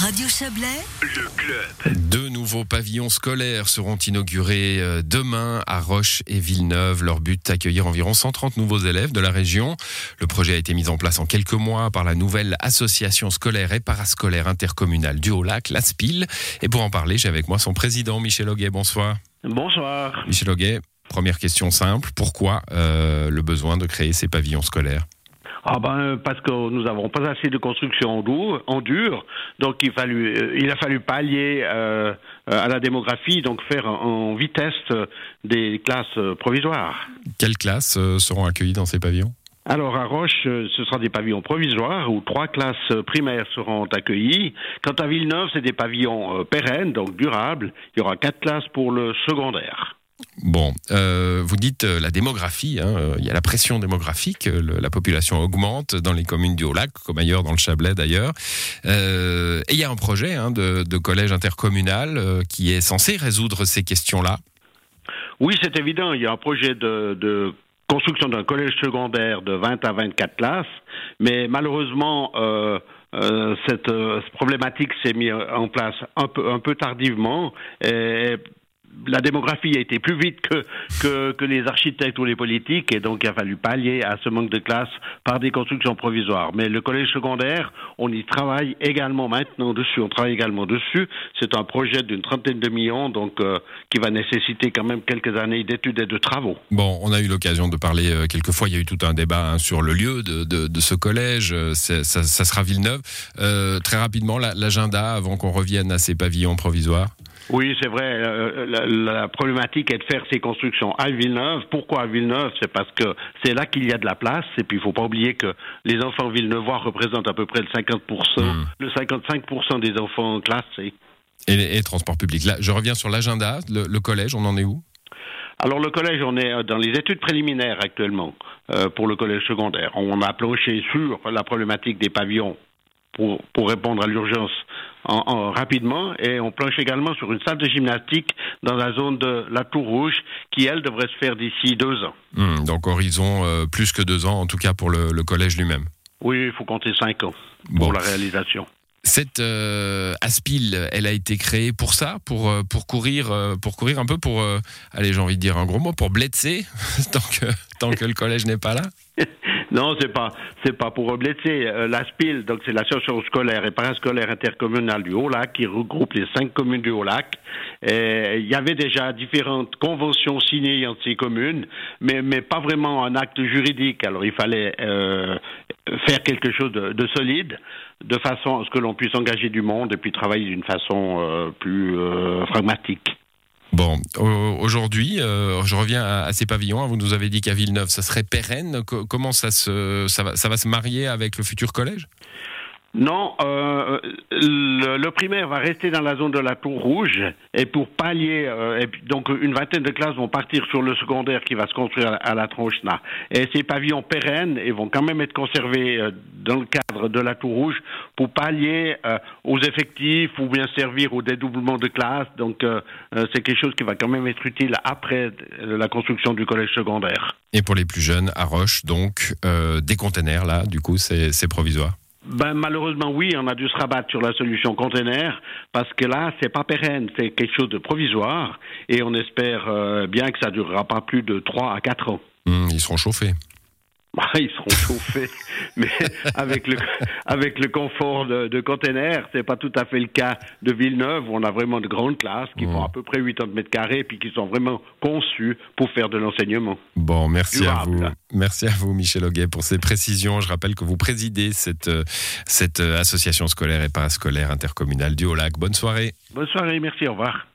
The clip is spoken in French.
Radio Chablais, le club. Deux nouveaux pavillons scolaires seront inaugurés euh, demain à Roche et Villeneuve. Leur but, accueillir environ 130 nouveaux élèves de la région. Le projet a été mis en place en quelques mois par la nouvelle association scolaire et parascolaire intercommunale du Haut-Lac, l'ASPIL. Et pour en parler, j'ai avec moi son président, Michel Auguet. Bonsoir. Bonsoir. Michel Auguet, première question simple. Pourquoi euh, le besoin de créer ces pavillons scolaires? Ah ben parce que nous n'avons pas assez de construction en dur, en dur donc il, fallu, euh, il a fallu pallier euh, à la démographie, donc faire en vitesse des classes provisoires. Quelles classes euh, seront accueillies dans ces pavillons? Alors à Roche, euh, ce sera des pavillons provisoires où trois classes primaires seront accueillies. Quant à Villeneuve, c'est des pavillons euh, pérennes, donc durables. Il y aura quatre classes pour le secondaire. Bon, euh, vous dites euh, la démographie, hein, euh, il y a la pression démographique, la population augmente dans les communes du Haut-Lac, comme ailleurs dans le Chablais d'ailleurs. Et il y a un projet hein, de, collège intercommunal qui est censé résoudre ces questions-là. Oui, c'est évident. Il y a un projet de, construction d'un collège secondaire de 20 à 24 classes, mais malheureusement, cette, problématique s'est mise en place un peu, tardivement. La démographie a été plus vite que, que, les architectes ou les politiques, et donc il a fallu pallier à ce manque de classes par des constructions provisoires. Mais le collège secondaire, on y travaille également maintenant dessus. On travaille également dessus. C'est un projet d'une trentaine de millions, donc euh, qui va nécessiter quand même quelques années d'études et de travaux. Bon, on a eu l'occasion de parler euh, quelques fois, il y a eu tout un débat hein, sur le lieu de, de- ce collège, Euh, ça, sera Villeneuve. Euh, très rapidement, la- l'agenda avant qu'on revienne à ces pavillons provisoires? Oui, c'est vrai. euh, la, la problématique est de faire ces constructions à Villeneuve. Pourquoi à Villeneuve? C'est parce que c'est là qu'il y a de la place. Et puis, il faut pas oublier que les enfants villeneuvois représentent à peu près le 50%, Mm. le 55% des enfants classés. Et, et transport public. Là, je reviens sur l'agenda, le, le collège, on en est où? Alors, le collège, on est dans les études préliminaires actuellement euh, pour le collège secondaire. On a planché sur la problématique des pavillons pour, pour répondre à l'urgence en, en- rapidement et on planche également sur une salle de gymnastique dans la zone de la Tour Rouge qui, elle, devrait se faire d'ici deux ans. Hmm, donc horizon euh, plus que deux ans, en tout cas pour le, le collège lui-même. Oui, il faut compter cinq ans pour Bon. la réalisation. Cette euh, Aspil, elle a été créée pour ça, pour euh, pour courir, euh, pour courir un peu, pour euh, allez, j'ai envie de dire un gros mot, pour blitzer tant que tant que le collège n'est pas là? Non, c'est pas, c'est pas pour blesser. Euh, la SPIL, donc c'est l'association scolaire et parascolaire intercommunale du Haut-Lac qui regroupe les cinq communes du Haut-Lac. Et Il y avait déjà différentes conventions signées entre ces communes, mais, mais pas vraiment un acte juridique. Alors il fallait euh, faire quelque chose de, de solide, de façon à ce que l'on puisse engager du monde et puis travailler d'une façon euh, plus euh, pragmatique. Bon, au- aujourd'hui, euh, je reviens à, ces pavillons. Vous nous avez dit qu'à Villeneuve, ça serait pérenne. Co- comment ça se ça va se marier avec le futur collège? Non, euh, le, le primaire va rester dans la zone de la Tour Rouge et pour pallier, euh, donc une vingtaine de classes vont partir sur le secondaire qui va se construire à, la Tronchena. Et ces pavillons pérennes vont quand même être conservés euh, dans le cadre de la Tour Rouge pour pallier euh, aux effectifs ou bien servir au dédoublement de classes. Donc euh, euh, c'est quelque chose qui va quand même être utile après euh, la construction du collège secondaire. Et pour les plus jeunes, à Roche, donc euh, des containers là. Du coup, c'est provisoire? Ben, malheureusement, oui, on a dû se rabattre sur la solution container parce que là, c'est pas pérenne, c'est quelque chose de provisoire et on espère euh, bien que ça durera pas plus de 3 à 4 ans. Hmm, ils seront chauffés. Bah, ils seront chauffés, mais avec le, avec le confort de, de container, c'est pas tout à fait le cas de Villeneuve où on a vraiment de grandes classes qui Mmh. font à peu près 80 mètres carrés et puis qui sont vraiment conçues pour faire de l'enseignement. Bon, merci à vous. Merci à vous, Michel Auguet, pour ces précisions. Je rappelle que vous présidez cette, cette euh, association scolaire et parascolaire intercommunale du Haut-Lac. Bonne soirée. Bonne soirée, merci, au revoir.